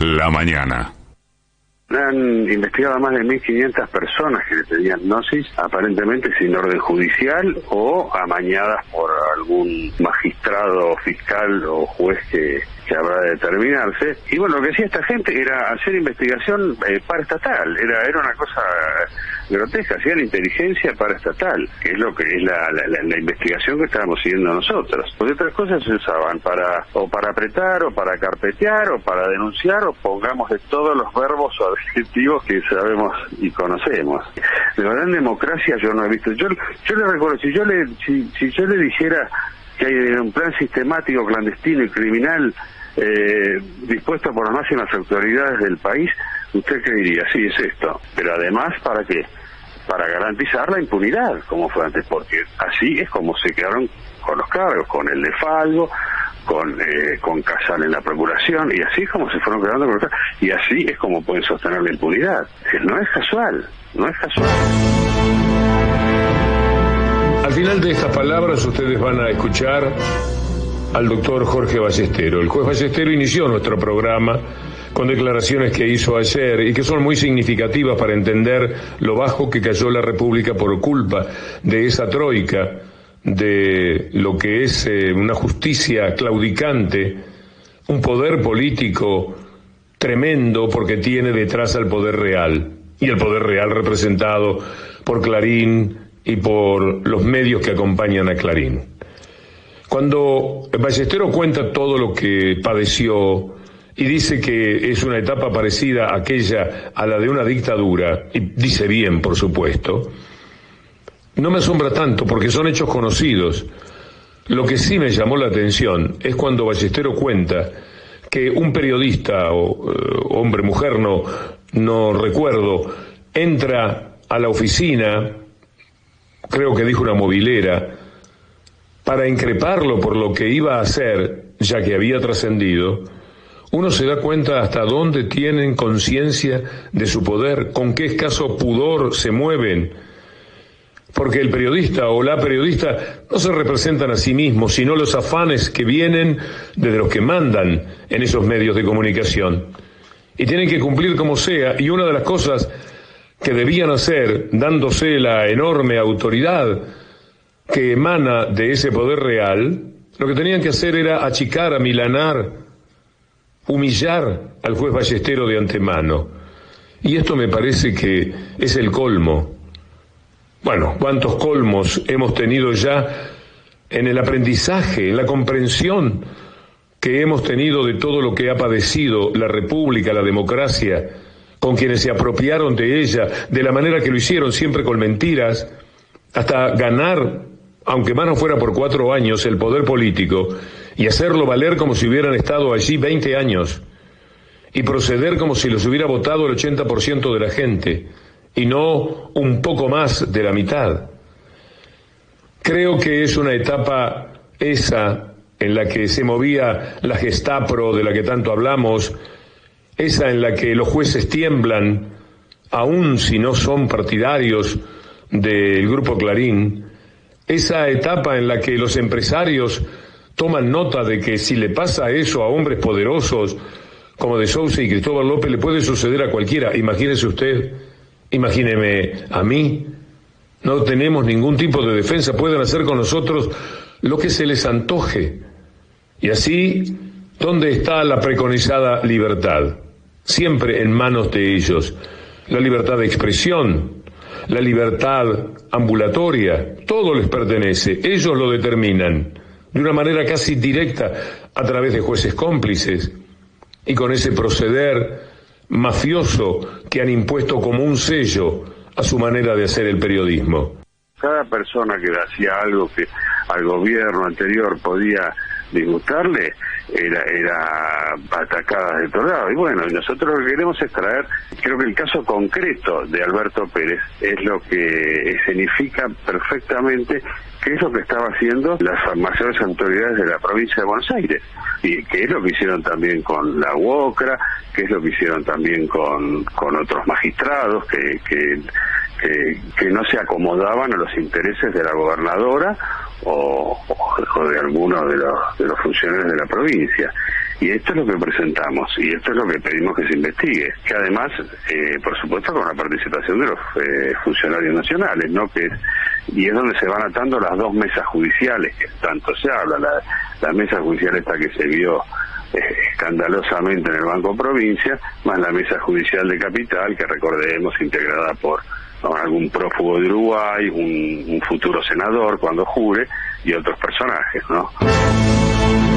la mañana. Han investigado a más de 1.500 personas que tenían gnosis, aparentemente sin orden judicial o amañadas por algún magistrado, fiscal o juez que, que habrá de determinarse. Y bueno, lo que decía esta gente era hacer investigación eh, paraestatal, era, era una cosa grotesca, hacían inteligencia paraestatal, que es lo que es la, la, investigación que estábamos siguiendo nosotros. Porque otras cosas se usaban para o para apretar o para carpetear o para denunciar o pongamos de todos los verbos o adjetivos que sabemos y conocemos. De verdad en democracia yo no he visto. Yo, yo le recuerdo, si yo le, si, si yo le dijera que hay un plan sistemático, clandestino y criminal eh, dispuesto por las máximas autoridades del país, ¿usted qué diría? Sí, es esto. Pero además, ¿para qué? Para garantizar la impunidad, como fue antes, porque así es como se quedaron con los cargos, con el de Falgo, con, eh, con Casal en la procuración, y así es como se fueron quedando con los cargos, y así es como pueden sostener la impunidad. No es casual, no es casual. Al final de estas palabras ustedes van a escuchar al doctor Jorge Ballestero. El juez Ballestero inició nuestro programa con declaraciones que hizo ayer y que son muy significativas para entender lo bajo que cayó la República por culpa de esa troika, de lo que es eh, una justicia claudicante, un poder político tremendo porque tiene detrás al poder real, y el poder real representado por Clarín y por los medios que acompañan a Clarín. Cuando Ballestero cuenta todo lo que padeció, y dice que es una etapa parecida a aquella a la de una dictadura, y dice bien, por supuesto, no me asombra tanto porque son hechos conocidos. Lo que sí me llamó la atención es cuando Ballestero cuenta que un periodista o eh, hombre, mujer, no, no recuerdo, entra a la oficina, creo que dijo una movilera, para increparlo por lo que iba a hacer, ya que había trascendido, uno se da cuenta hasta dónde tienen conciencia de su poder, con qué escaso pudor se mueven, porque el periodista o la periodista no se representan a sí mismos, sino los afanes que vienen desde los que mandan en esos medios de comunicación. Y tienen que cumplir como sea, y una de las cosas que debían hacer, dándose la enorme autoridad que emana de ese poder real, lo que tenían que hacer era achicar, amilanar, humillar al juez ballestero de antemano. Y esto me parece que es el colmo. Bueno, ¿cuántos colmos hemos tenido ya en el aprendizaje, en la comprensión que hemos tenido de todo lo que ha padecido la República, la democracia, con quienes se apropiaron de ella, de la manera que lo hicieron, siempre con mentiras, hasta ganar, aunque más no fuera por cuatro años, el poder político y hacerlo valer como si hubieran estado allí 20 años y proceder como si los hubiera votado el 80% de la gente y no un poco más de la mitad. Creo que es una etapa esa en la que se movía la Gestapro de la que tanto hablamos, esa en la que los jueces tiemblan, aun si no son partidarios del Grupo Clarín, esa etapa en la que los empresarios toman nota de que si le pasa eso a hombres poderosos como de Sousa y Cristóbal López, le puede suceder a cualquiera. Imagínese usted, imagíneme a mí. No tenemos ningún tipo de defensa, pueden hacer con nosotros lo que se les antoje. Y así, ¿dónde está la preconizada libertad? Siempre en manos de ellos. La libertad de expresión, la libertad ambulatoria, todo les pertenece, ellos lo determinan de una manera casi directa a través de jueces cómplices y con ese proceder mafioso que han impuesto como un sello a su manera de hacer el periodismo. Cada persona que hacía algo que al gobierno anterior podía disgustarle era, era atacada de todo lado. Y bueno, nosotros lo que queremos es traer, creo que el caso concreto de Alberto Pérez es lo que escenifica perfectamente qué es lo que estaba haciendo las mayores autoridades de la provincia de Buenos Aires. Y qué es lo que hicieron también con la UOCRA, qué es lo que hicieron también con, con otros magistrados que, que, que, que no se acomodaban a los intereses de la gobernadora o, de alguno de los, de los funcionarios de la provincia. Y esto es lo que presentamos y esto es lo que pedimos que se investigue. Que además, eh, por supuesto, con la participación de los eh, funcionarios nacionales, ¿no? Que y es donde se van atando las dos mesas judiciales que tanto se habla. La, la mesa judicial esta que se vio eh, escandalosamente en el Banco Provincia, más la mesa judicial de Capital, que recordemos integrada por algún prófugo de Uruguay, un, un futuro senador cuando jure y otros personajes, ¿no?